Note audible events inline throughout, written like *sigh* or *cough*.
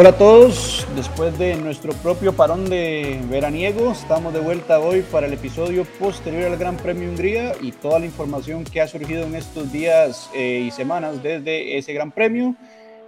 Hola a todos, después de nuestro propio parón de veraniego, estamos de vuelta hoy para el episodio posterior al Gran Premio Hungría y toda la información que ha surgido en estos días eh, y semanas desde ese Gran Premio.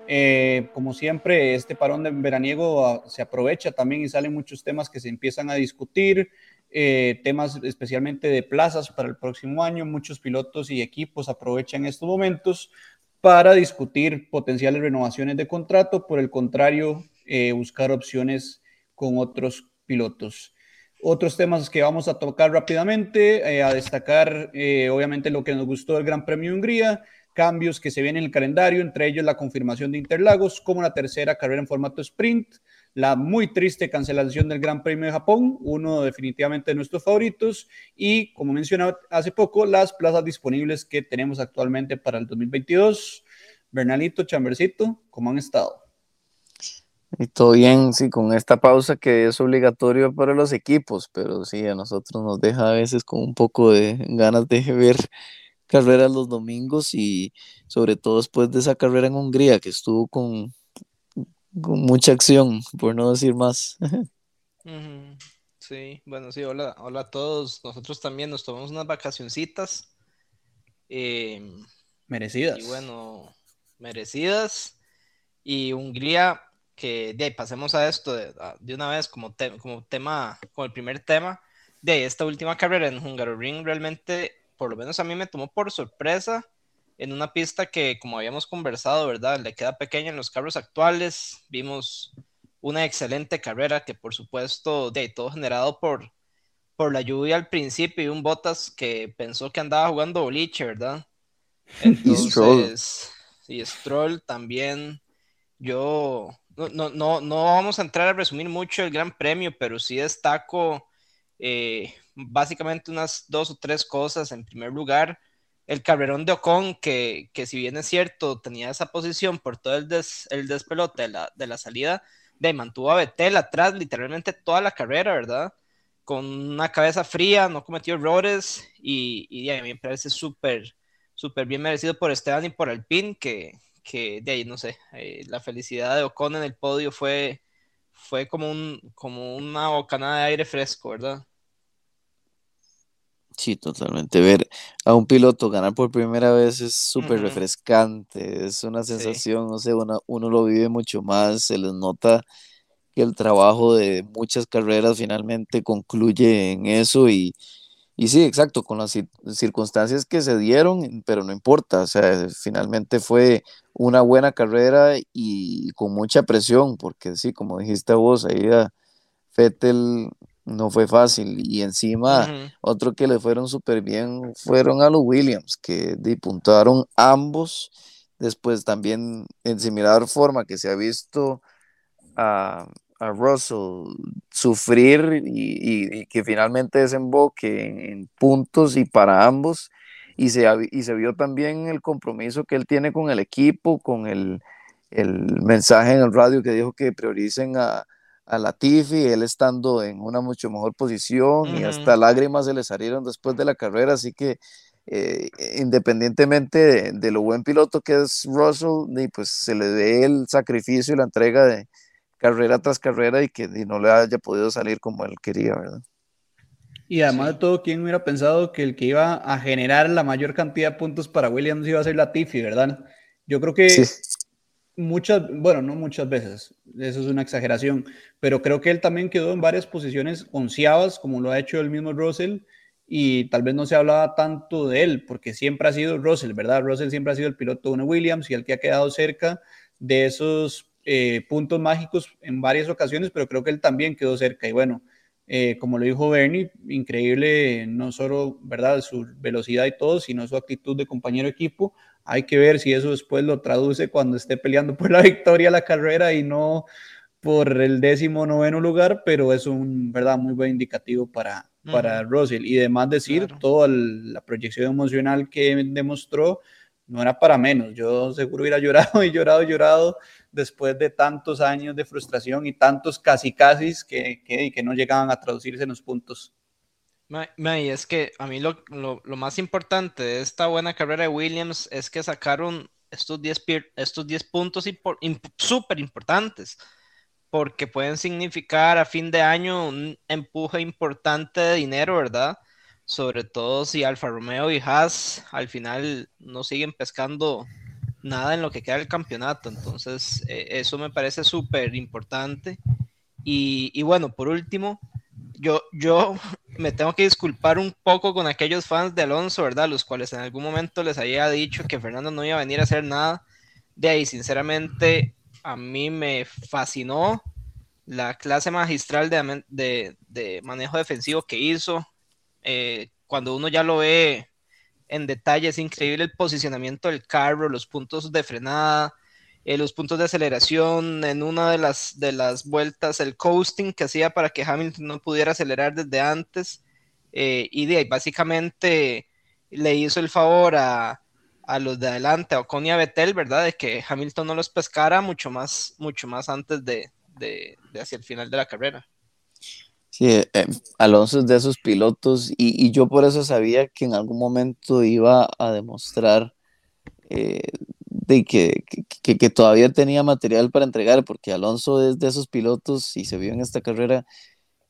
Eh, como siempre, este parón de veraniego ah, se aprovecha también y salen muchos temas que se empiezan a discutir, eh, temas especialmente de plazas para el próximo año. Muchos pilotos y equipos aprovechan estos momentos para discutir potenciales renovaciones de contrato, por el contrario, eh, buscar opciones con otros pilotos. Otros temas que vamos a tocar rápidamente, eh, a destacar eh, obviamente lo que nos gustó del Gran Premio de Hungría, cambios que se vienen en el calendario, entre ellos la confirmación de Interlagos como la tercera carrera en formato sprint, la muy triste cancelación del Gran Premio de Japón, uno definitivamente de nuestros favoritos, y como mencionaba hace poco, las plazas disponibles que tenemos actualmente para el 2022. Bernalito, Chambercito, ¿cómo han estado? Y todo bien, sí, con esta pausa que es obligatorio para los equipos, pero sí, a nosotros nos deja a veces con un poco de ganas de *laughs* ver carreras los domingos y sobre todo después de esa carrera en Hungría que estuvo con con mucha acción, por no decir más. *laughs* Sí, bueno, sí, hola, hola a todos. Nosotros también nos tomamos unas vacacioncitas. Em, merecidas. Y bueno, merecidas. Y Hungría, que de ahí pasemos a esto de, una vez como, como tema, como el primer tema. De esta última carrera en Hungaroring realmente, por lo menos a mí me tomó por sorpresa en una pista que, como habíamos conversado, ¿verdad? Le queda pequeña en los carros actuales. Vimos una excelente carrera que, por supuesto, de todo generado por, por la lluvia al principio y un Bottas que pensó que andaba jugando boliche, ¿verdad? *laughs* Entonces, y Stroll también. Yo no, no, no, no vamos a entrar a resumir mucho el Gran Premio, pero sí destaco eh, básicamente unas dos o tres cosas. En primer lugar, el carrerón de Ocon, que, que, si bien es cierto, tenía esa posición por todo el, el despelote de la, de la salida, de mantuvo a Betel atrás literalmente toda la carrera, ¿verdad? Con una cabeza fría, no cometió errores y, y me parece súper, súper bien merecido por Esteban y por Alpine, que, que de ahí, no sé, eh, la felicidad de Ocon en el podio fue, fue como, un, como una bocanada de aire fresco, ¿verdad? Sí, totalmente. Ver a un piloto ganar por primera vez es súper refrescante, es una sensación, no sé, uno, uno lo vive mucho más, se les nota que el trabajo de muchas carreras finalmente concluye en eso y, y sí, exacto, con las circunstancias que se dieron, pero no importa, o sea, finalmente fue una buena carrera y con mucha presión, porque sí, como dijiste vos, ahí a Fettel no fue fácil. Y encima, otro que le fueron súper bien fueron a los Williams, que dipuntaron ambos. Después también, en similar forma que se ha visto a, Russell sufrir y, que finalmente desemboque en, en, puntos y para ambos. Y se, y se vio también el compromiso que él tiene con el equipo, con el, el mensaje en el radio que dijo que prioricen a, a Latifi, él estando en una mucho mejor posición y hasta lágrimas se le salieron después de la carrera, así que eh, independientemente de, lo buen piloto que es Russell, y pues se le dé el sacrificio y la entrega de carrera tras carrera y que no le haya podido salir como él quería, ¿verdad? Y además de todo, ¿quién hubiera pensado que el que iba a generar la mayor cantidad de puntos para Williams iba a ser Latifi, ¿verdad? Yo creo que muchas, bueno, no muchas veces, eso es una exageración, pero creo que él también quedó en varias posiciones onceavas, como lo ha hecho el mismo Russell, y tal vez no se hablaba tanto de él, porque siempre ha sido Russell, ¿verdad? Russell siempre ha sido el piloto de una Williams y el que ha quedado cerca de esos eh, puntos mágicos en varias ocasiones, pero creo que él también quedó cerca, y bueno, eh, como lo dijo Bernie, increíble no solo, ¿verdad?, su velocidad y todo, sino su actitud de compañero equipo. Hay que ver si eso después lo traduce cuando esté peleando por la *laughs* victoria la carrera y no por el décimo noveno lugar, pero es un, ¿verdad?, muy buen indicativo para, para Russell. Y además decir, toda la proyección emocional que demostró no era para menos. Yo seguro hubiera llorado *laughs* y llorado y llorado después de tantos años de frustración y tantos casi casi que, que, que no llegaban a traducirse en los puntos. May, es que a mí lo, lo, lo, más importante de esta buena carrera de Williams es que sacaron estos 10 estos puntos súper importantes. porque pueden significar a fin de año un empuje importante de dinero, ¿verdad? Sobre todo si Alfa Romeo y Haas al final no siguen pescando nada en lo que queda del campeonato. Entonces, eh, eso me parece súper importante. Y, bueno, por último, yo, yo *laughs* me tengo que disculpar un poco con aquellos fans de Alonso, ¿verdad? Los cuales en algún momento les había dicho que Fernando no iba a venir a hacer nada. De ahí, sinceramente, a mí me fascinó la clase magistral de, de, manejo defensivo que hizo. Eh, cuando uno ya lo ve en detalle, es increíble el posicionamiento del carro, los puntos de frenada, eh, los puntos de aceleración, en una de las, de las vueltas, el coasting que hacía para que Hamilton no pudiera acelerar desde antes. Eh, y de ahí básicamente le hizo el favor a, a los de adelante, a Ocon y a ¿verdad? De que Hamilton no los pescara mucho más, mucho más antes de, de, hacia el final de la carrera. Eh, eh, Alonso es de esos pilotos y, yo por eso sabía que en algún momento iba a demostrar eh, de que, que, todavía tenía material para entregar, porque Alonso es de esos pilotos y se vio en esta carrera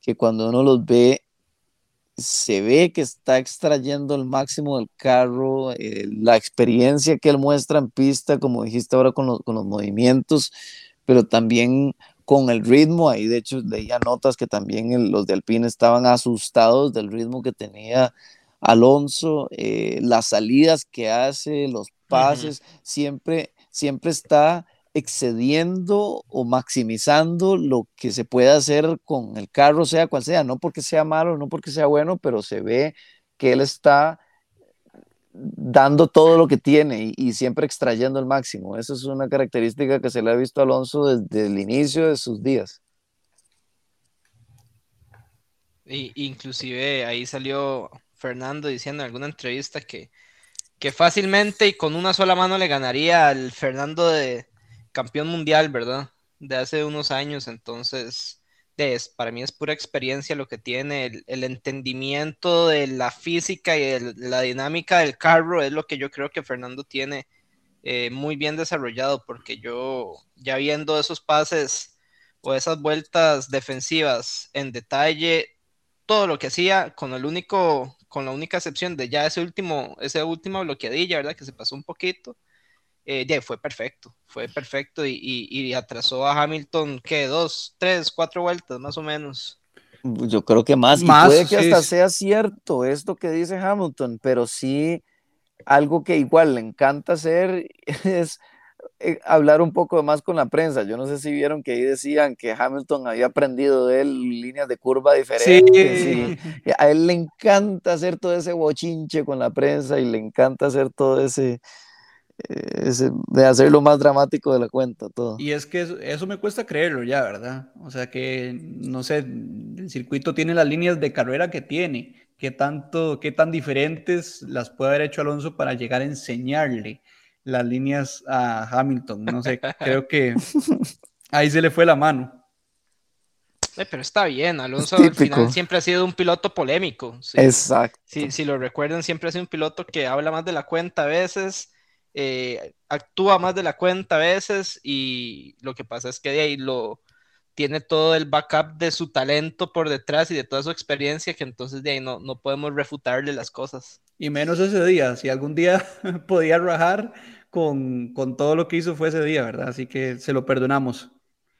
que cuando uno los ve se ve que está extrayendo el máximo del carro, la experiencia que él muestra en pista, como dijiste ahora con, con, los movimientos, pero también con el ritmo. Ahí de hecho leía notas que también los de Alpine estaban asustados del ritmo que tenía Alonso, eh, las salidas que hace, los pases, siempre, siempre está excediendo o maximizando lo que se puede hacer con el carro, sea cual sea, no porque sea malo, no porque sea bueno, pero se ve que él está dando todo lo que tiene y, siempre extrayendo el máximo. Esa es una característica que se le ha visto a Alonso desde el inicio de sus días. Y, inclusive ahí salió Fernando diciendo en alguna entrevista que, que fácilmente y con una sola mano le ganaría al Fernando de, campeón mundial, ¿verdad? De hace unos años, entonces, para mí es pura experiencia lo que tiene, el, entendimiento de la física y la dinámica del carro es lo que yo creo que Fernando tiene eh, muy bien desarrollado, porque yo ya viendo esos pases o esas vueltas defensivas en detalle, todo lo que hacía con el único, con la única excepción de ya ese último, esa última bloqueadilla, ¿verdad? Que se pasó un poquito eh, fue perfecto, fue perfecto y, atrasó a Hamilton, ¿qué? Dos, tres, cuatro vueltas más o menos. Yo creo que más, más puede que hasta sea cierto esto que dice Hamilton, pero sí algo que igual le encanta hacer *laughs* es eh, hablar un poco más con la prensa. Yo no sé si vieron que ahí decían que Hamilton había aprendido de él líneas de curva diferentes. a él le encanta hacer todo ese bochinche con la prensa y le encanta hacer todo ese, de hacer lo más dramático de la cuenta, todo. Y es que eso, me cuesta creerlo ya, ¿verdad? O sea que, no sé, el circuito tiene las líneas de carrera que tiene, qué tanto, qué tan diferentes las puede haber hecho Alonso para llegar a enseñarle las líneas a Hamilton. No sé, creo que *laughs* ahí se le fue la mano. Eh, pero está bien, Alonso al final siempre ha sido un piloto polémico. Exacto. Si, si lo recuerdan, siempre ha sido un piloto que habla más de la cuenta a veces, eh, actúa más de la cuenta a veces y lo que pasa es que de ahí lo tiene todo el backup de su talento por detrás y de toda su experiencia que entonces de ahí no, no podemos refutarle las cosas. Y menos ese día, si algún día *laughs* podía rajar con, con todo lo que hizo fue ese día, ¿verdad? Así que se lo perdonamos.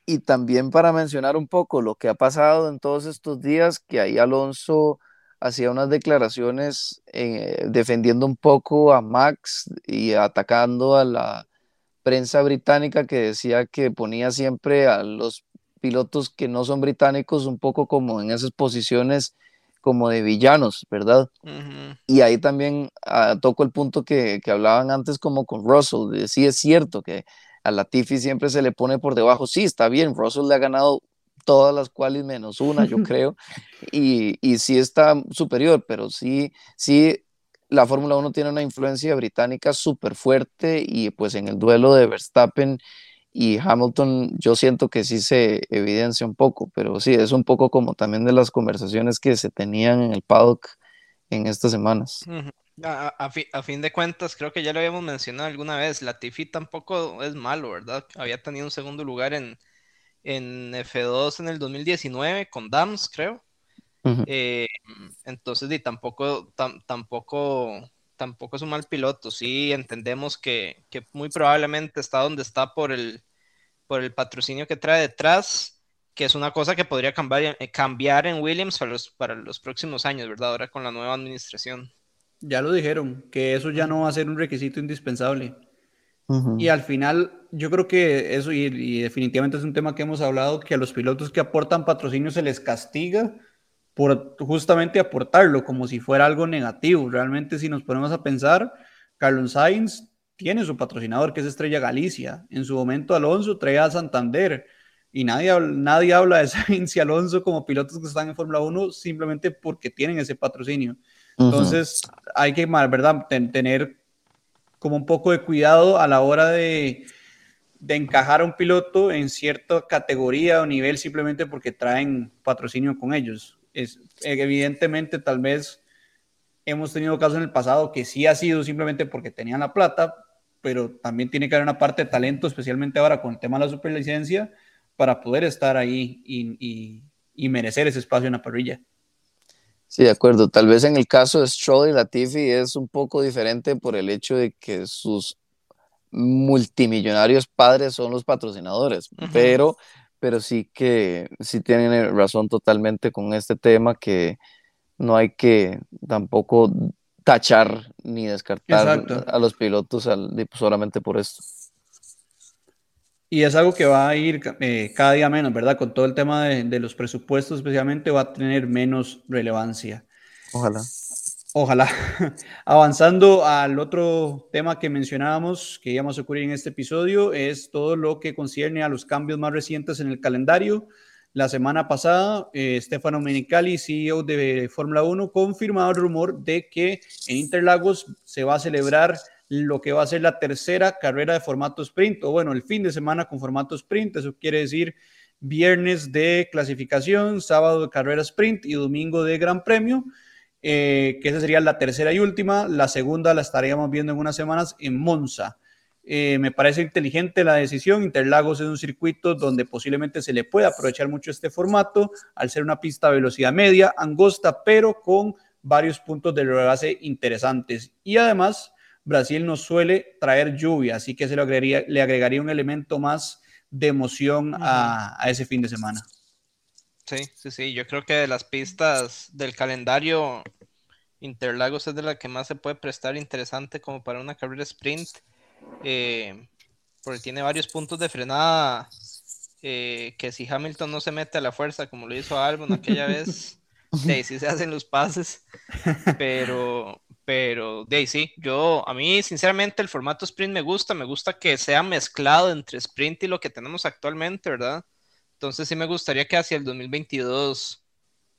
Y también para mencionar un poco lo que ha pasado en todos estos días, que ahí Alonso hacía unas declaraciones eh, defendiendo un poco a Max y atacando a la prensa británica que decía que ponía siempre a los pilotos que no son británicos un poco como en esas posiciones como de villanos, ¿verdad? Y ahí también ah, toco el punto que, que, hablaban antes como con Russell, de sí es cierto que a Latifi siempre se le pone por debajo, sí, está bien, Russell le ha ganado todas las cuales menos una, yo *laughs* creo, y, y sí está superior, pero sí, sí, la Fórmula 1 tiene una influencia británica súper fuerte y pues en el duelo de Verstappen y Hamilton yo siento que sí se evidencia un poco, pero sí, es un poco como también de las conversaciones que se tenían en el paddock en estas semanas. a, a, fin de cuentas, creo que ya lo habíamos mencionado alguna vez, Latifi tampoco es malo, ¿verdad? Había tenido un segundo lugar en, en F2 en el 2019 con Dams, creo. Eh, entonces, y tampoco, tampoco, tampoco es un mal piloto. Sí, entendemos que, que, muy probablemente está donde está por el, por el patrocinio que trae detrás, que es una cosa que podría cambiar, eh, cambiar en Williams para los, para los próximos años, ¿verdad? Ahora con la nueva administración. Ya lo dijeron, que eso ya no va a ser un requisito indispensable. Y al final, yo creo que eso, y, definitivamente es un tema que hemos hablado, que a los pilotos que aportan patrocinio se les castiga por justamente aportarlo, como si fuera algo negativo. Realmente, si nos ponemos a pensar, Carlos Sainz tiene su patrocinador, que es Estrella Galicia. En su momento, Alonso traía a Santander. Y nadie, nadie habla de *laughs* Sainz y Alonso como pilotos que están en Fórmula 1 simplemente porque tienen ese patrocinio. Entonces, hay que, ¿verdad?, tener como un poco de cuidado a la hora de, de encajar a un piloto en cierta categoría o nivel simplemente porque traen patrocinio con ellos. Es, evidentemente, tal vez hemos tenido casos en el pasado que sí ha sido simplemente porque tenían la plata, pero también tiene que haber una parte de talento, especialmente ahora con el tema de la superlicencia, para poder estar ahí y, y merecer ese espacio en la parrilla. Sí, de acuerdo. Tal vez en el caso de Stroll y Latifi es un poco diferente por el hecho de que sus multimillonarios padres son los patrocinadores, pero, pero sí que sí tienen razón totalmente con este tema que no hay que tampoco tachar ni descartar a los pilotos solamente por esto. Y es algo que va a ir eh, cada día menos, ¿verdad? Con todo el tema de, los presupuestos especialmente va a tener menos relevancia. Ojalá. Ojalá. *laughs* Avanzando al otro tema que mencionábamos, que íbamos a ocurrir en este episodio, es todo lo que concierne a los cambios más recientes en el calendario. La semana pasada, eh, Stefano Menicali, CEO de Fórmula 1, confirmó el rumor de que en Interlagos se va a celebrar lo que va a ser la tercera carrera de formato sprint, o bueno, el fin de semana con formato sprint, eso quiere decir viernes de clasificación, sábado de carrera sprint y domingo de gran premio, eh, que esa sería la tercera y última, la segunda la estaríamos viendo en unas semanas en Monza. Eh, me parece inteligente la decisión. Interlagos es un circuito donde posiblemente se le puede aprovechar mucho este formato, al ser una pista a velocidad media, angosta, pero con varios puntos de rebase interesantes. Y además, Brasil nos suele traer lluvia, así que se agregaría, le agregaría un elemento más de emoción a, ese fin de semana. Sí, sí, sí, yo creo que de las pistas del calendario, Interlagos es de la que más se puede prestar interesante como para una carrera sprint, eh, porque tiene varios puntos de frenada, eh, que si Hamilton no se mete a la fuerza como lo hizo Albon aquella vez, *laughs* sí, sí se hacen los pases, pero, pero de sí, yo, a mí sinceramente el formato sprint me gusta, me gusta que sea mezclado entre sprint y lo que tenemos actualmente, ¿verdad? Entonces sí me gustaría que hacia el 2022,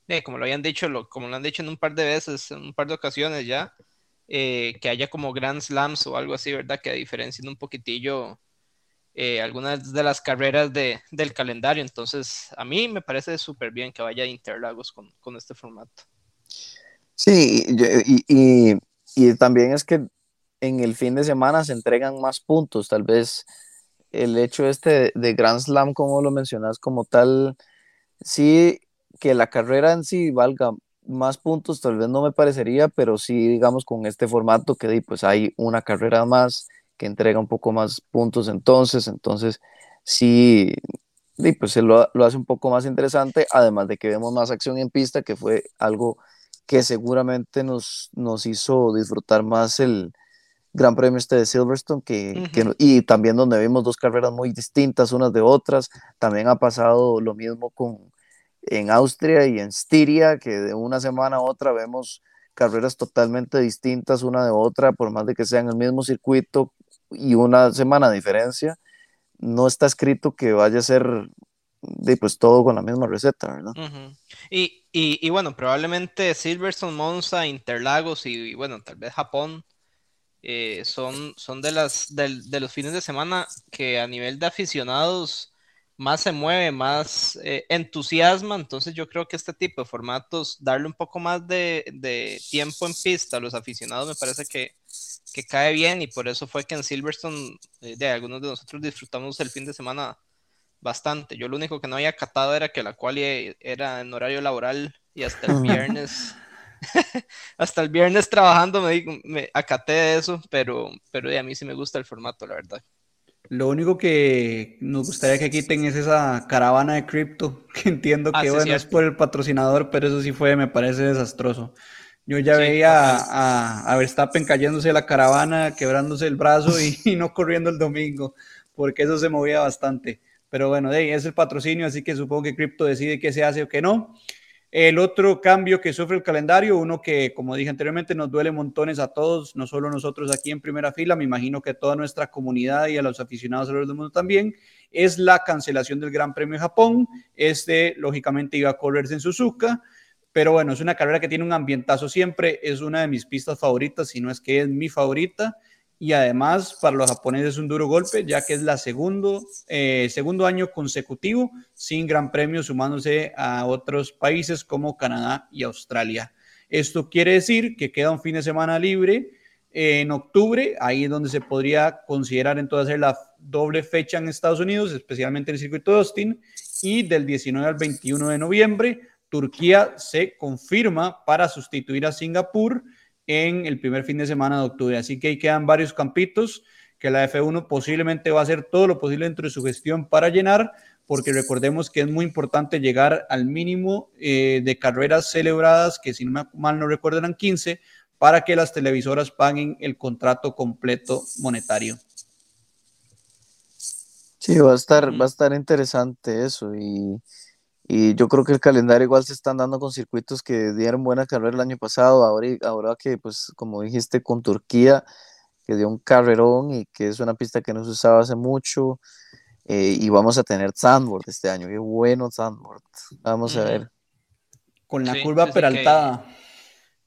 eh, como lo habían dicho, lo, como lo han dicho en un par de veces, en un par de ocasiones ya, eh, que haya como Grand Slams o algo así, ¿verdad? Que diferencien un poquitillo eh, algunas de las carreras de, del calendario. Entonces, a mí me parece súper bien que vaya Interlagos con, con este formato. Sí, y, y, también es que en el fin de semana se entregan más puntos, tal vez el hecho este de Grand Slam, como lo mencionas, como tal, sí que la carrera en sí valga más puntos, tal vez no me parecería, pero sí, digamos, con este formato que pues hay una carrera más que entrega un poco más puntos entonces, entonces sí, pues se lo, lo hace un poco más interesante, además de que vemos más acción en pista, que fue algo que seguramente nos, nos hizo disfrutar más el Gran Premio este de Silverstone, que, y también donde vimos dos carreras muy distintas unas de otras. También ha pasado lo mismo con, en Austria y en Styria, que de una semana a otra vemos carreras totalmente distintas una de otra, por más de que sean el mismo circuito y una semana de diferencia. No está escrito que vaya a ser de pues todo con la misma receta, ¿verdad? y, y, bueno, probablemente Silverstone, Monza, Interlagos y, bueno, tal vez Japón eh, son, son de, las, de, los fines de semana que a nivel de aficionados más se mueve, más eh, entusiasma, entonces yo creo que este tipo de formatos, darle un poco más de, de tiempo en pista a los aficionados me parece que, que, cae bien y por eso fue que en Silverstone eh, de algunos de nosotros disfrutamos el fin de semana bastante. Yo lo único que no había catado era que la cual era en horario laboral y hasta el *laughs* viernes, *laughs* hasta el viernes trabajando me, me acaté de eso, pero, pero a mí sí me gusta el formato, la verdad. Lo único que nos gustaría que quiten es esa caravana de cripto, *laughs* que entiendo ah, que bueno, es por el patrocinador, pero eso sí fue, me parece desastroso. Yo ya veía a, a, Verstappen cayéndose la caravana, quebrándose el brazo *laughs* y, no corriendo el domingo, porque eso se movía bastante. Pero bueno, de es el patrocinio, así que supongo que Crypto decide qué se hace o qué no. El otro cambio que sufre el calendario, uno que, como dije anteriormente, nos duele montones a todos, no solo nosotros aquí en primera fila, me imagino que toda nuestra comunidad y a los aficionados alrededor del mundo también, es la cancelación del Gran Premio Japón. Este, lógicamente, iba a correrse en Suzuka, pero bueno, es una carrera que tiene un ambientazo siempre, es una de mis pistas favoritas, si no es que es mi favorita y además para los japoneses es un duro golpe, ya que es la segundo, eh, segundo año consecutivo sin gran premio, sumándose a otros países como Canadá y Australia. Esto quiere decir que queda un fin de semana libre en octubre, ahí es donde se podría considerar entonces la doble fecha en Estados Unidos, especialmente en el circuito de Austin, y del 19 al 21 de noviembre, Turquía se confirma para sustituir a Singapur en el primer fin de semana de octubre. Así que ahí quedan varios campitos que la F1 posiblemente va a hacer todo lo posible dentro de su gestión para llenar, porque recordemos que es muy importante llegar al mínimo eh, de carreras celebradas, que si no mal no recuerdo eran 15, para que las televisoras paguen el contrato completo monetario. Sí, va a estar, va a estar interesante eso y y yo creo que el calendario igual se están dando con circuitos que dieron buena carrera el año pasado, ahora, ahora que, pues, como dijiste, con Turquía, que dio un carrerón y que es una pista que no se usaba hace mucho. Eh, y vamos a tener Sandboard este año, qué bueno Sandboard. Vamos a ver. Con la curva peraltada.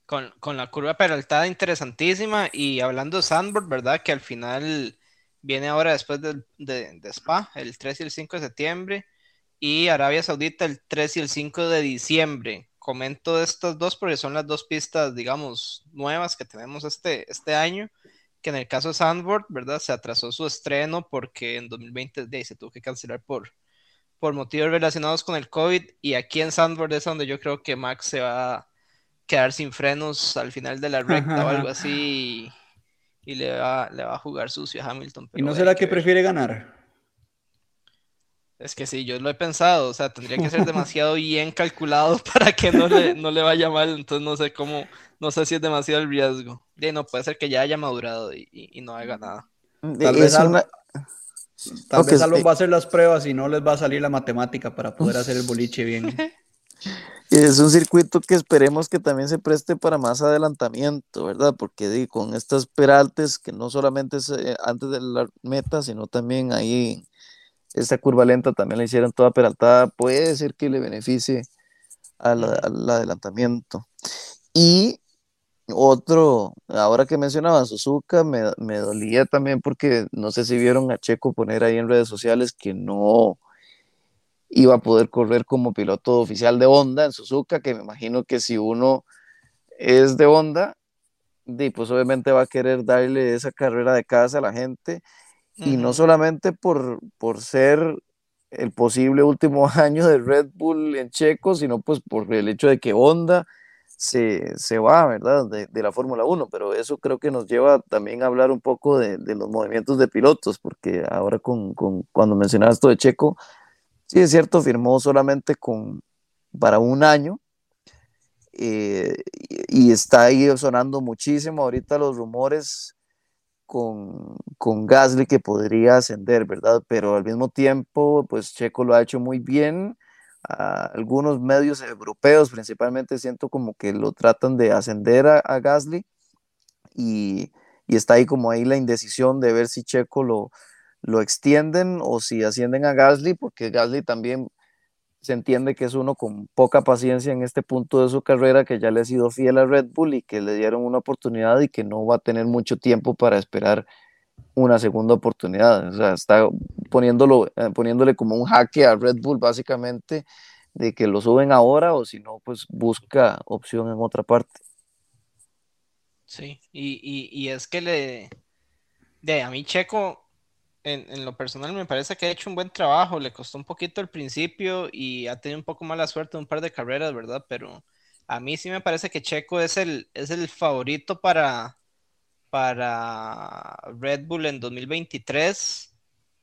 Con, con, la curva peraltada interesantísima. Y hablando de Sandboard, ¿verdad? Que al final viene ahora después de, de, de Spa, el 3 y el 5 de septiembre y Arabia Saudita el 3 y el 5 de diciembre. Comento estas dos porque son las dos pistas, digamos, nuevas que tenemos este, este año, que en el caso de Sandboard, ¿verdad? Se atrasó su estreno porque en 2020 se tuvo que cancelar por, por motivos relacionados con el COVID y aquí en Sandboard es donde yo creo que Max se va a quedar sin frenos al final de la recta o algo así y, le, va, le va a jugar sucio a Hamilton. ¿Y no será que prefiere ganar? Es que sí, yo lo he pensado, o sea, tendría que ser demasiado bien calculado *laughs* para que no le, no le vaya mal, entonces no sé cómo, no sé si es demasiado el riesgo. Y no, puede ser que ya haya madurado y, no haga nada. Mm, tal vez, algo, va a hacer las pruebas y no les va a salir la matemática para poder hacer el boliche bien. *laughs* Es un circuito que esperemos que también se preste para más adelantamiento, ¿verdad? Porque con estas peraltes, que no solamente es eh, antes de la meta, sino también ahí esta curva lenta también la hicieron toda peraltada, puede ser que le beneficie al, adelantamiento. Y otro, ahora que mencionaba Suzuka, me, me, dolía también porque no sé si vieron a Checo poner ahí en redes sociales que no iba a poder correr como piloto oficial de Honda en Suzuka, que me imagino que si uno es de Honda, pues obviamente va a querer darle esa carrera de casa a la gente y no solamente por, por ser el posible último *laughs* año de Red Bull en Checo, sino pues por el hecho de que Honda se, va, ¿verdad? De, la Fórmula 1, pero eso creo que nos lleva también a hablar un poco de, los movimientos de pilotos, porque ahora con, cuando mencionabas esto de Checo, sí es cierto, firmó solamente con, para un año, eh, y está ahí sonando muchísimo ahorita los rumores con, con Gasly que podría ascender, ¿verdad? Pero al mismo tiempo, pues Checo lo ha hecho muy bien. algunos medios europeos principalmente siento como que lo tratan de ascender a, Gasly y, y, está ahí como ahí la indecisión de ver si Checo lo, lo extienden o si ascienden a Gasly, porque Gasly también se entiende que es uno con poca paciencia en este punto de su carrera, que ya le ha sido fiel a Red Bull y que le dieron una oportunidad y que no va a tener mucho tiempo para esperar una segunda oportunidad. O sea, está poniéndolo, eh, poniéndole como un jaque a Red Bull básicamente de que lo suben ahora o si no, pues busca opción en otra parte. Sí, y, y, y es que le... De a mí Checo en, lo personal me parece que ha hecho un buen trabajo, le costó un poquito al principio y ha tenido un poco mala suerte en un par de carreras, ¿verdad? Pero a mí sí me parece que Checo es el, es el favorito para, para Red Bull en 2023.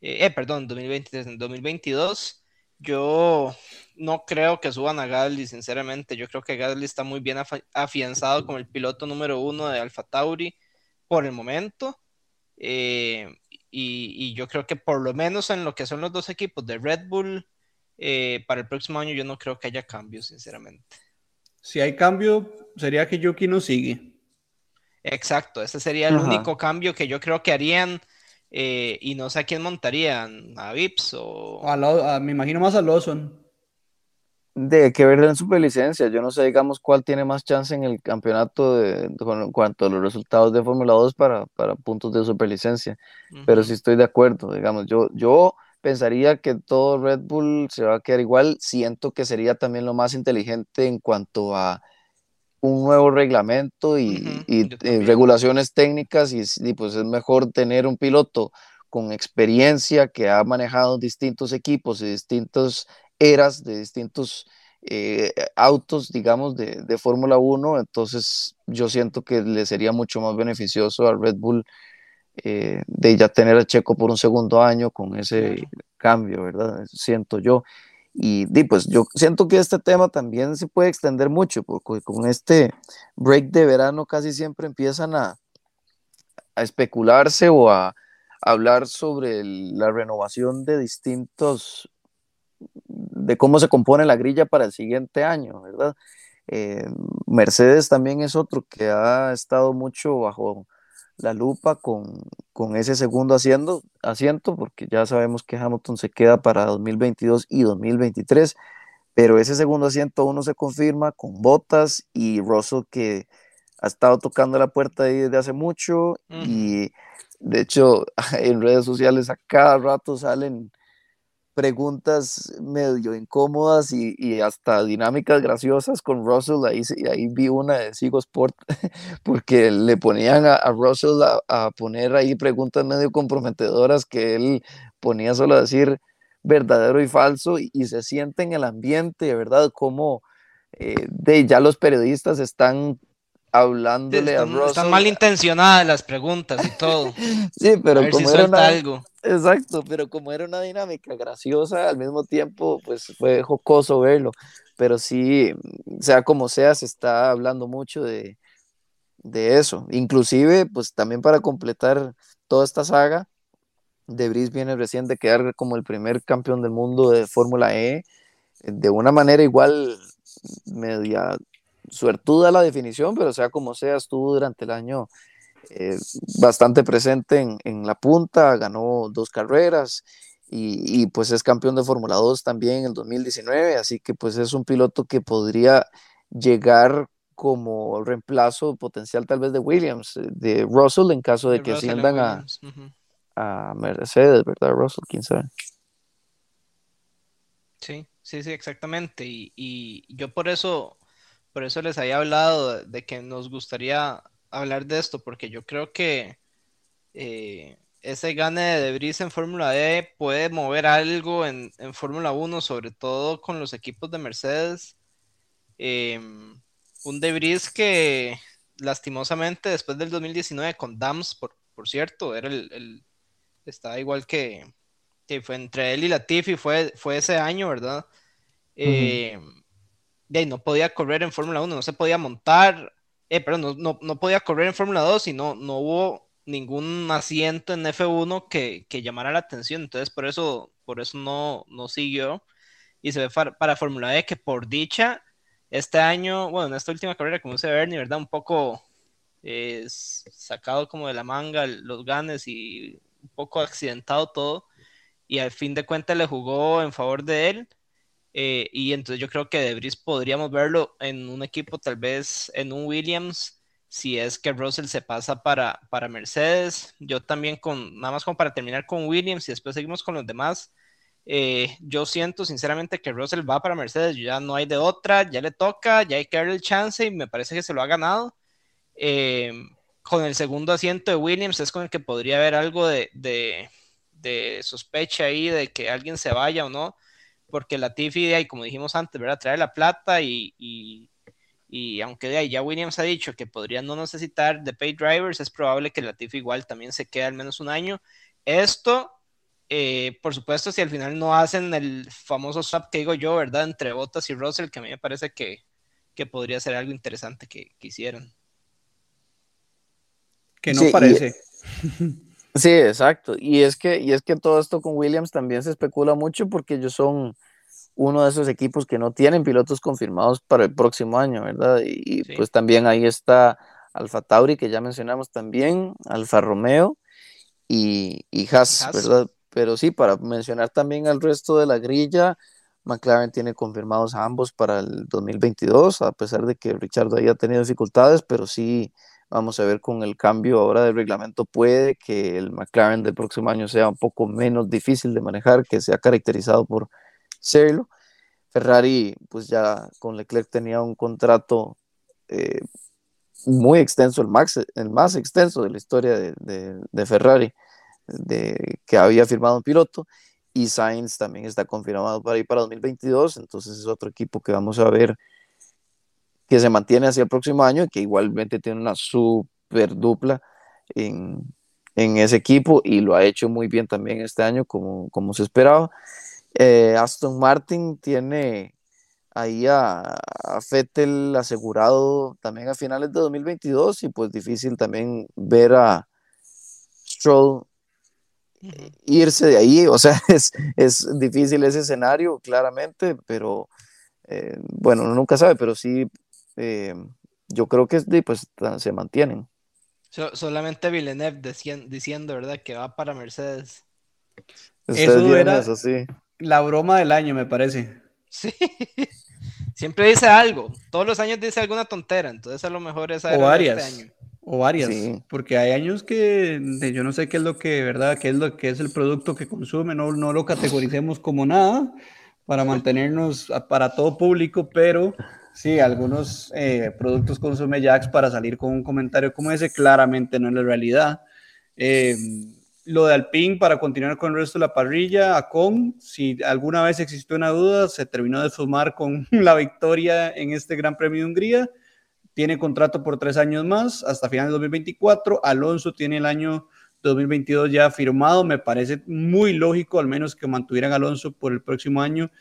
Eh, eh, perdón, 2023, en 2022. Yo no creo que suban a Gasly, sinceramente. Yo creo que Gasly está muy bien afianzado como el piloto número uno de Alfa Tauri por el momento. Eh, y, yo creo que por lo menos en lo que son los dos equipos de Red Bull, eh, para el próximo año yo no creo que haya cambios, sinceramente. Si hay cambio, sería que Yuki no sigue. Exacto, ese sería el único cambio que yo creo que harían. Eh, y no sé a quién montarían, a Vips o. me imagino más a Lawson. De que ver en superlicencia, yo no sé, digamos, cuál tiene más chance en el campeonato de, en cuanto a los resultados de Fórmula 2 para, para puntos de superlicencia, pero sí estoy de acuerdo, digamos, yo, yo pensaría que todo Red Bull se va a quedar igual, siento que sería también lo más inteligente en cuanto a un nuevo reglamento y, eh, regulaciones técnicas y, y pues es mejor tener un piloto con experiencia que ha manejado distintos equipos y distintos eras de distintos eh, autos, digamos, de, de Fórmula 1, entonces yo siento que le sería mucho más beneficioso al Red Bull eh, de ya tener a Checo por un segundo año con ese cambio, ¿verdad? Siento yo. Y, pues yo siento que este tema también se puede extender mucho, porque con este break de verano casi siempre empiezan a, a especularse o a hablar sobre la renovación de distintos de cómo se compone la grilla para el siguiente año, ¿verdad? Eh, Mercedes también es otro que ha estado mucho bajo la lupa con, ese segundo asiento, asiento, porque ya sabemos que Hamilton se queda para 2022 y 2023, pero ese segundo asiento uno se confirma con Botas y Russell que ha estado tocando la puerta ahí desde hace mucho y de hecho *laughs* en redes sociales a cada rato salen preguntas medio incómodas y, hasta dinámicas graciosas con Russell. Ahí, ahí vi una de Sigo Sport *laughs* porque le ponían a, Russell a, poner ahí preguntas medio comprometedoras que él ponía solo a decir verdadero y falso y, se siente en el ambiente, ¿verdad? Como eh, de ya los periodistas están hablándole a Russell. Están malintencionadas las preguntas y todo. *laughs* sí, pero como era algo. Exacto, pero como era una dinámica graciosa, al mismo tiempo, pues fue jocoso verlo. Pero sí, sea como sea, se está hablando mucho de, de eso. Inclusive, pues también para completar toda esta saga, De Bris viene recién de quedar como el primer campeón del mundo de Fórmula E, de una manera igual media suertuda la definición, pero sea como sea, estuvo durante el año eh, bastante presente en, la punta, ganó dos carreras y, pues es campeón de Fórmula 2 también en el 2019, así que pues es un piloto que podría llegar como reemplazo potencial tal vez de Williams, eh, de Russell en caso de, que asciendan a, a Mercedes, ¿verdad? Russell, quién sabe. Sí, sí, sí, exactamente. Y, y, yo por eso, por eso les había hablado de que nos gustaría hablar de esto, porque yo creo que eh, ese gane de Debris en Fórmula E puede mover algo en, Fórmula 1, sobre todo con los equipos de Mercedes. Em, un Debris que lastimosamente después del 2019 con Dams, por, cierto, era el, estaba igual que, que, fue entre él y Latifi, fue, fue ese año, ¿verdad? Eh, no podía correr en Fórmula 1, no se podía montar, eh, pero no, no, podía correr en Fórmula 2 y no, hubo ningún asiento en F1 que, llamara la atención, entonces por eso, por eso no, no siguió y se ve para, Fórmula E que por dicha este año, bueno, en esta última carrera, como dice Bernie, ¿verdad? Un poco es sacado como de la manga los ganes y un poco accidentado todo. Y al fin de cuentas le jugó en favor de él. Eh, y entonces yo creo que Debris podríamos verlo en un equipo, tal vez en un Williams, si es que Russell se pasa para, para Mercedes. Yo también con, nada más como para terminar con Williams y después seguimos con los demás. Eh, yo siento sinceramente que Russell va para Mercedes, ya no hay de otra, ya le toca, ya hay que darle el chance y me parece que se lo ha ganado. Eh, con el segundo asiento de Williams es con el que podría haber algo de, de, sospecha ahí de que alguien se vaya o no, porque la Tiffy, como dijimos antes, ¿verdad? Trae la plata y, y, aunque de ahí ya Williams ha dicho que podría no necesitar de pay drivers, es probable que la Tiffy igual también se quede al menos un año. Esto, eh, por supuesto, si al final no hacen el famoso swap que digo yo, ¿verdad? Entre Bottas y Russell, que a mí me parece que, que podría ser algo interesante que, que hicieran. Que no parece. *laughs* sí, exacto. Y es que, y es que todo esto con Williams también se especula mucho porque ellos son uno de esos equipos que no tienen pilotos confirmados para el próximo año, ¿verdad? Y, pues también ahí está Alfa Tauri, que ya mencionamos también, Alfa Romeo y, y Haas, ¿verdad? Pero sí, para mencionar también al resto de la grilla, McLaren tiene confirmados a ambos para el 2022, a pesar de que Richard haya tenido dificultades, pero sí Vamos a ver con el cambio ahora del reglamento, puede que el McLaren del próximo año sea un poco menos difícil de manejar, que sea caracterizado por serlo. Ferrari, pues ya con Leclerc tenía un contrato eh, muy extenso, el, max, el más extenso de la historia de, de, Ferrari, de, que había firmado un piloto, y Sainz también está confirmado para ir para 2022, entonces es otro equipo que vamos a ver que se mantiene hacia el próximo año y que igualmente tiene una super dupla en, ese equipo y lo ha hecho muy bien también este año como, como se esperaba. Eh, Aston Martin tiene ahí a, a, Fettel asegurado también a finales de 2022 y pues difícil también ver a Stroll irse de ahí, o sea, *laughs* es, es difícil ese escenario, claramente, pero eh, bueno, uno nunca sabe, pero sí eh, yo creo que pues, se mantienen. solamente Villeneuve diciendo, ¿verdad? Que va para Mercedes. Eso era la broma del año, me parece. Sí. *laughs* Siempre dice algo. Todos los años dice alguna tontera. Entonces a lo mejor esa o este varias. Este año. O varias. Porque hay años que yo no sé qué es lo que, ¿verdad? ¿Qué es lo que es el producto que consume? No, no lo categoricemos como nada para mantenernos para todo público, pero Sí, algunos eh, productos consume Jax para salir con un comentario como ese, claramente no es la realidad. Eh, lo de Alpine, para continuar con el resto de la parrilla, Acon, si alguna vez existió una duda, se terminó de sumar con *laughs* la victoria en este Gran Premio de Hungría. Tiene contrato por tres años más, hasta final de 2024. Alonso tiene el año 2022 ya firmado. Me parece muy lógico, al menos que mantuvieran Alonso por el próximo año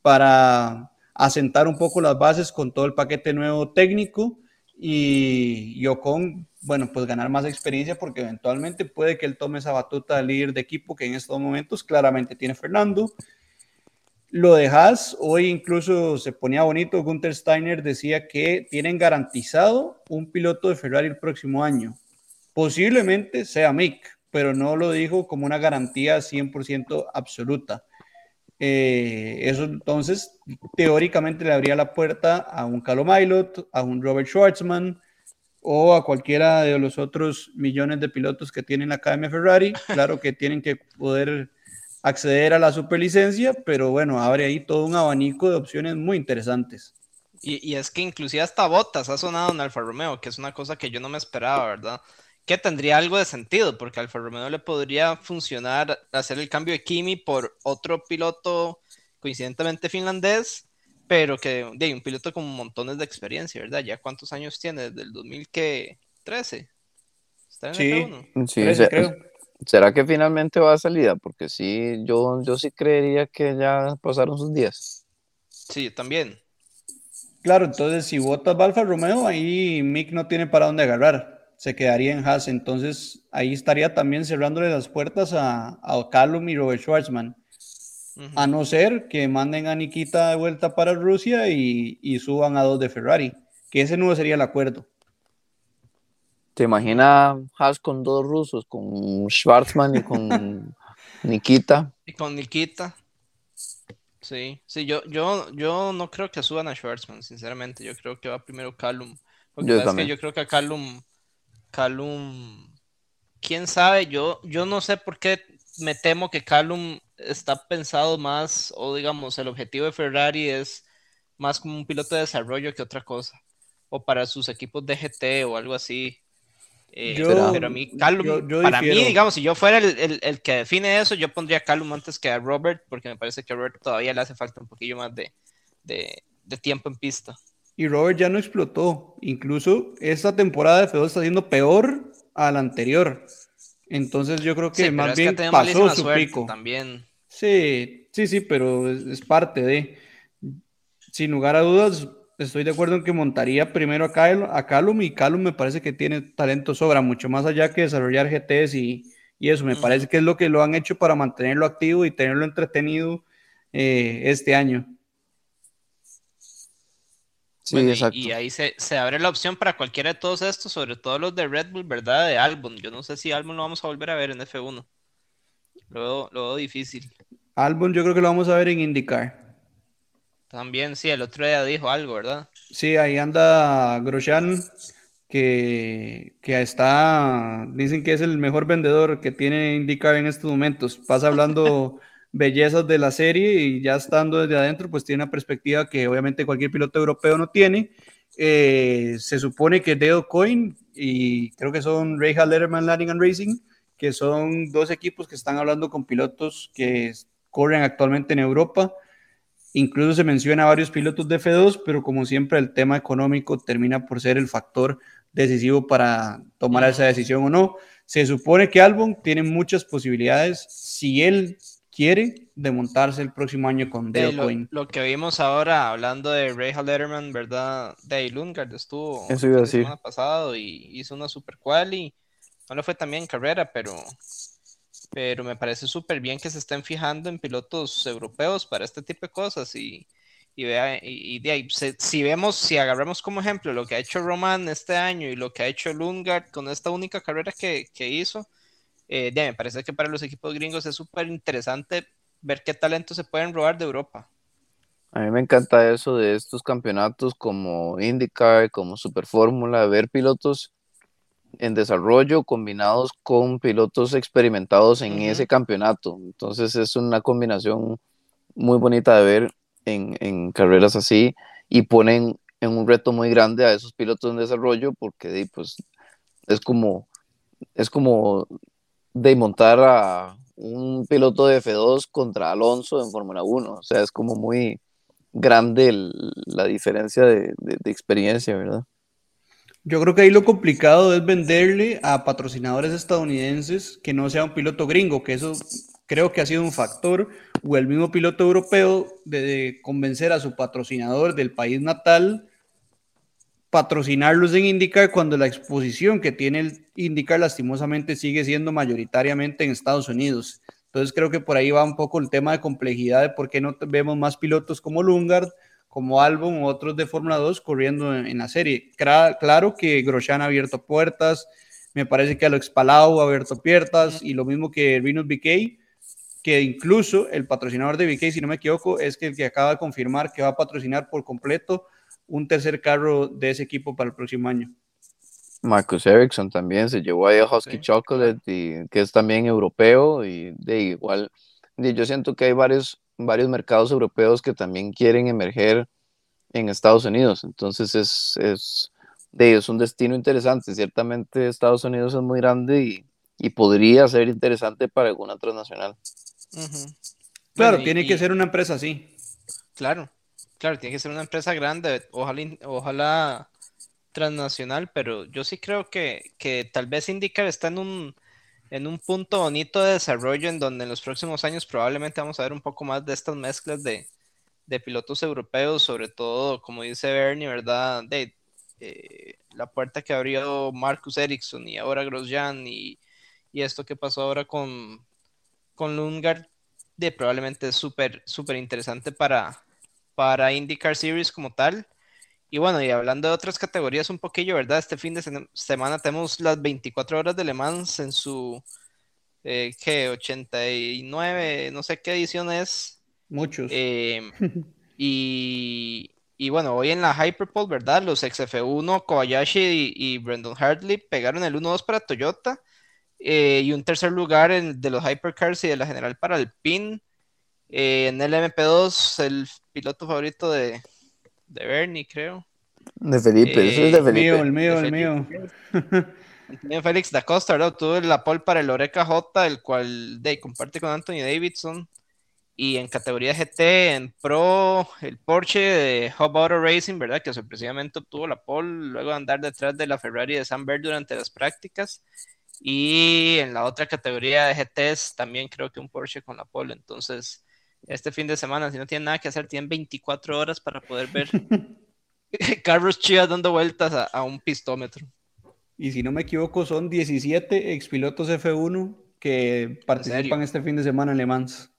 para asentar un poco las bases con todo el paquete nuevo técnico y, Ocon, bueno, pues ganar más experiencia porque eventualmente puede que él tome esa batuta de líder de equipo que en estos momentos claramente tiene Fernando. Lo dejas, hoy incluso se ponía bonito, Gunther Steiner decía que tienen garantizado un piloto de Ferrari el próximo año. Posiblemente sea Mick, pero no lo dijo como una garantía 100% absoluta. Eh, eso entonces teóricamente le abría la puerta a un Calo Milot, a un Robert Schwartzman o a cualquiera de los otros millones de pilotos que tiene la Academia Ferrari. *laughs* Claro que tienen que poder acceder a la superlicencia, pero bueno, abre ahí todo un abanico de opciones muy interesantes. Y, y es que inclusive hasta Botas ha sonado en Alfa Romeo, que es una cosa que yo no me esperaba, ¿verdad? Que tendría algo de sentido, porque Alfa Romeo le podría funcionar hacer el cambio de Kimi por otro piloto coincidentemente finlandés, pero que de un piloto con montones de experiencia, ¿verdad? ¿Ya cuántos años tiene? ¿Desde el 2013? ¿Está en sí, el sí 13, creo. ¿Será que finalmente va a salida? Porque sí, yo, yo sí creería que ya pasaron sus días. Sí, también. Claro, entonces si votas Alfa Romeo, ahí Mick no tiene para dónde agarrar se quedaría en Haas. Entonces ahí estaría también cerrándole las puertas a, a Callum y Robert Schwartzman. A no ser que manden a Nikita de vuelta para Rusia y, y, suban a dos de Ferrari, que ese no sería el acuerdo. ¿Te imaginas Haas con dos rusos, con Schwartzman y con *laughs* Nikita? Y con Nikita. Sí, sí, yo, yo, yo no creo que suban a Schwartzman, sinceramente. Yo creo que va primero Callum. Porque yo, que yo creo que a Callum Calum, quién sabe, yo, yo no sé por qué me temo que Calum está pensado más, o digamos, el objetivo de Ferrari es más como un piloto de desarrollo que otra cosa, o para sus equipos de GT o algo así. Eh, pero a mí, Calum, para mí, digamos, si yo fuera el, el, que define eso, yo pondría a Calum antes que a Robert, porque me parece que a Robert todavía le hace falta un poquillo más de, de, de tiempo en pista. Y Robert ya no explotó. Incluso esta temporada de Fedor está siendo peor a la anterior. Entonces yo creo que más bien pasó su pico. También. Sí, sí, sí, pero es, parte de. Sin lugar a dudas, estoy de acuerdo en que montaría primero a, a Calum y Calum me parece que tiene talento sobra, mucho más allá que desarrollar GTs y, eso. Me parece que es lo que lo han hecho para mantenerlo activo y tenerlo entretenido eh, este año. Sí, exacto. Y, ahí se, abre la opción para cualquiera de todos estos, sobre todo los de Red Bull, ¿verdad? De Albon. Yo no sé si Albon lo vamos a volver a ver en F1. Lo veo, difícil. Albon yo creo que lo vamos a ver en IndyCar. También, sí, el otro día dijo algo, ¿verdad? Sí, ahí anda Grosjean, que, que está, dicen que es el mejor vendedor que tiene IndyCar en estos momentos. Pasa hablando *laughs* bellezas de la serie y ya estando desde adentro, pues tiene una perspectiva que obviamente cualquier piloto europeo no tiene. Eh, se supone que Dale Coin y creo que son Ray Letterman Landing Racing, que son dos equipos que están hablando con pilotos que corren actualmente en Europa Incluso se menciona a varios pilotos de F2, pero como siempre el tema económico termina por ser el factor decisivo para tomar esa decisión o no. Se supone que Albon tiene muchas posibilidades si él quiere de montarse el próximo año con Dale lo, lo, que vimos ahora hablando de Ray Letterman, ¿verdad? Dale Lundgaard estuvo el semana pasado y hizo una super quali. No le fue también en carrera, pero pero me parece súper bien que se estén fijando en pilotos europeos para este tipo de cosas y, y vea, y, de ahí, si vemos, si agarramos como ejemplo lo que ha hecho Roman este año y lo que ha hecho Lundgaard con esta única carrera que, que hizo, eh, me parece que para los equipos gringos es súper interesante ver qué talentos se pueden robar de Europa. A mí me encanta eso de estos campeonatos como IndyCar, como Super Fórmula, ver pilotos en desarrollo combinados con pilotos experimentados en ese campeonato. Entonces es una combinación muy bonita de ver en, carreras así y ponen en un reto muy grande a esos pilotos en desarrollo porque pues, es como es como de montar a un piloto de F2 contra Alonso en Fórmula 1. O sea, es como muy grande la diferencia de experiencia, ¿verdad? Yo creo que ahí lo complicado es venderle a patrocinadores estadounidenses que no sea un piloto gringo, que eso creo que ha sido un factor, o el mismo piloto europeo de, convencer a su patrocinador del país natal, patrocinarlos en IndyCar cuando la exposición que tiene el IndyCar lastimosamente sigue siendo mayoritariamente en Estados Unidos. Entonces creo que por ahí va un poco el tema de complejidad de por qué no vemos más pilotos como Lungard como Albon u otros de Fórmula 2 corriendo en, la serie. claro que Grosjean ha abierto puertas, me parece que Alex Palau ha abierto puertas y lo mismo que Venus BK, que incluso el patrocinador de BK, si no me equivoco, es el que acaba de confirmar que va a patrocinar por completo un tercer carro de ese equipo para el próximo año. Marcus Ericsson también se llevó ahí a Husky Chocolate, y, que es también europeo y de igual. yo siento que hay varios varios mercados europeos que también quieren emerger en Estados Unidos. Entonces es, es, de, es un destino interesante. Ciertamente Estados Unidos es muy grande y, y podría ser interesante para alguna transnacional. Claro, tiene que ser una empresa así. Claro, claro, tiene que ser una empresa grande, ojalá, ojalá transnacional, pero yo sí creo que, que tal vez Indicar está en un en un punto bonito de desarrollo en donde en los próximos años probablemente vamos a ver un poco más de estas mezclas de, pilotos europeos, sobre todo, como dice Bernie, ¿verdad? De eh, la puerta que abrió Marcus Ericsson y ahora Grosjean y, y esto que pasó ahora con, con de probablemente súper, súper interesante para, para IndyCar Series como tal. Y bueno, y hablando de otras categorías un poquillo, ¿verdad? Este fin de semana tenemos las 24 horas de Le Mans en su, eh, ¿qué? 89, no sé qué edición es. Muchos. Eh, *laughs* y, y, bueno, hoy en la Hyperpole, ¿verdad? Los XF1, Kobayashi y, Brendan Hartley pegaron el 1-2 para Toyota. Eh, y un tercer lugar en, de los Hypercars y de la general para Alpine. Eh, en el MP2, el piloto favorito de, de Bernie, creo. De Felipe, eso es de eh, Felipe. el mío, el mío. También Félix da Costa, ¿verdad? Tuvo la pole para el Oreca J, el cual de, comparte con Anthony Davidson. Y en categoría GT, en Pro, el Porsche de Hub Auto Racing, ¿verdad? Que sorpresivamente obtuvo la pole luego de andar detrás de la Ferrari de San durante las prácticas. Y en la otra categoría de GTs también creo que un Porsche con la pole. Entonces, este fin de semana, si no tienen nada que hacer, tienen 24 horas para poder ver *laughs* *laughs* carros chivas dando vueltas a, un pistómetro. Y si no me equivoco, son 17 expilotos F1 que participan este fin de semana en Le Mans.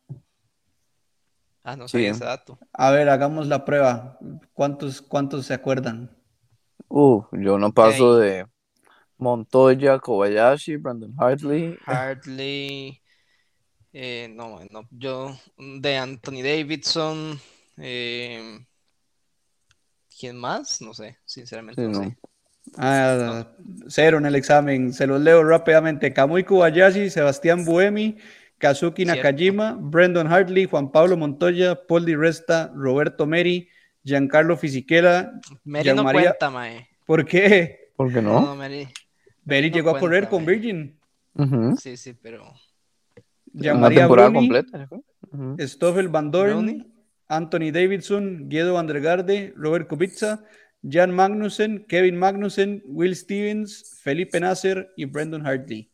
Ah, no sé ese dato. A ver, hagamos la prueba. ¿Cuántos, cuántos se acuerdan? Uh, yo no paso de Montoya, Kobayashi, Brandon Hartley. Hartley. Eh, no, no, yo de Anthony Davidson. Eh, ¿Quién más? No sé, sinceramente no, sé. Ah, cero en el examen. Se los leo rápidamente. Kamui Kobayashi, Sebastián Buemi, Kazuki Nakajima, Brandon Hartley, Juan Pablo Montoya, Paul Di Resta, Roberto Meri, Giancarlo Fisichella. Meri no cuenta, mae. ¿Por qué? ¿Por qué no? Meri, llegó a correr con Virgin. Sí, sí, pero. Gianmaria temporada completa. Stoffel Van Dorn, Anthony Davidson, Guido Van der Garde, Robert Kubica, Jan Magnussen, Kevin Magnussen, Will Stevens, Felipe Nasser y Brandon Hartley.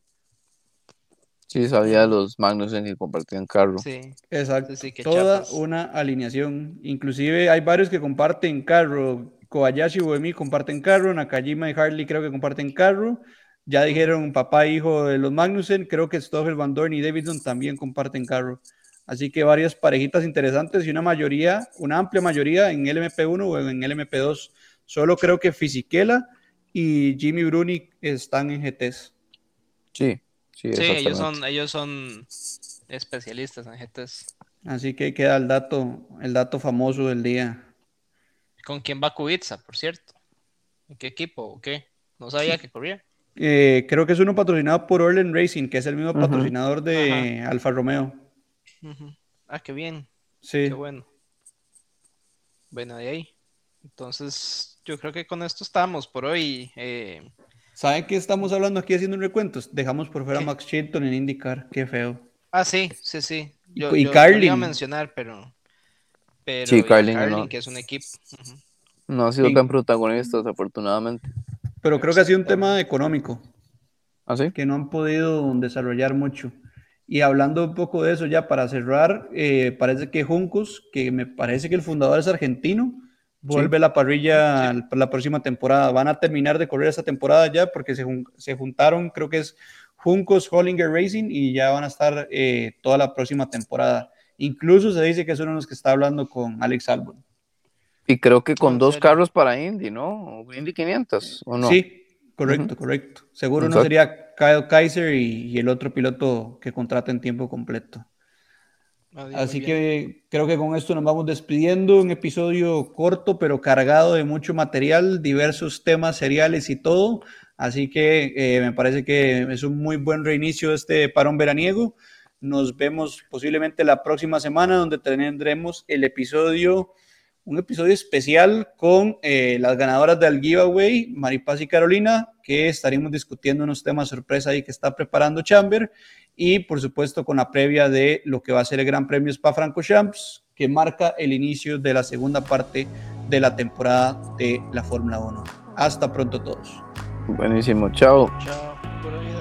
Sí, sabía los Magnussen que compartían carro. Sí, exacto. Toda una alineación. Inclusive hay varios que comparten carro. Kobayashi y Boemi comparten carro. Nakajima y Hartley creo que comparten carro. Ya dijeron papá e hijo de los Magnussen. Creo que Stoffel, Van Dorn y Davidson también comparten carro. Así que varias parejitas interesantes y una mayoría, una amplia mayoría en LMP1 o en LMP2. Solo creo que Fisichella y Jimmy Bruni están en GTs. Sí, Sí, ellos son, ellos son especialistas en GTs. Así que queda el dato, el dato famoso del día. ¿Con quién va Kubica, por cierto? ¿En qué equipo o qué? No sabía *laughs* que corría. Eh, creo que es uno patrocinado por Orlen Racing, que es el mismo patrocinador de Alfa Romeo. Ah, qué bien. Sí. Qué bueno. Bueno, de ahí. Entonces, yo creo que con esto estamos por hoy. Eh, ¿Saben qué estamos hablando aquí haciendo un recuento? Dejamos por fuera a Max Chilton en IndyCar, qué feo. Ah, sí, sí, sí. Yo, y Carlin. iba a mencionar, pero. pero sí, Carlin, que es un equipo. No ha sido tan protagonista, desafortunadamente. Pero creo que ha sido un tema económico. ¿Ah, sí? Que no han podido desarrollar mucho. Y hablando un poco de eso ya para cerrar, eh, parece que Juncos, que me parece que el fundador es argentino, vuelve la parrilla la próxima temporada. Van a terminar de correr esta temporada ya porque se, se juntaron, creo que es Juncos, Hollinger Racing y ya van a estar eh, toda la próxima temporada. Incluso se dice que es uno de los que está hablando con Alex Albon. Y creo que con dos carros para Indy, ¿no? Indy 500, ¿o no? Sí, correcto, correcto. Seguro uno sería Kyle Kaiser y, y, el otro piloto que contrata en tiempo completo. Así que creo que con esto nos vamos despidiendo. Un episodio corto, pero cargado de mucho material, diversos temas seriales y todo. Así que eh, me parece que es un muy buen reinicio este parón veraniego. Nos vemos posiblemente la próxima semana, donde tendremos el episodio, un episodio especial con eh, las ganadoras del giveaway, Maripaz y Carolina, que estaremos discutiendo unos temas sorpresa ahí que está preparando Chamber y por supuesto con la previa de lo que va a ser el Gran Premio Spa Francorchamps, que marca el inicio de la segunda parte de la temporada de la Fórmula 1. Hasta pronto todos. Buenísimo, chao. Chao.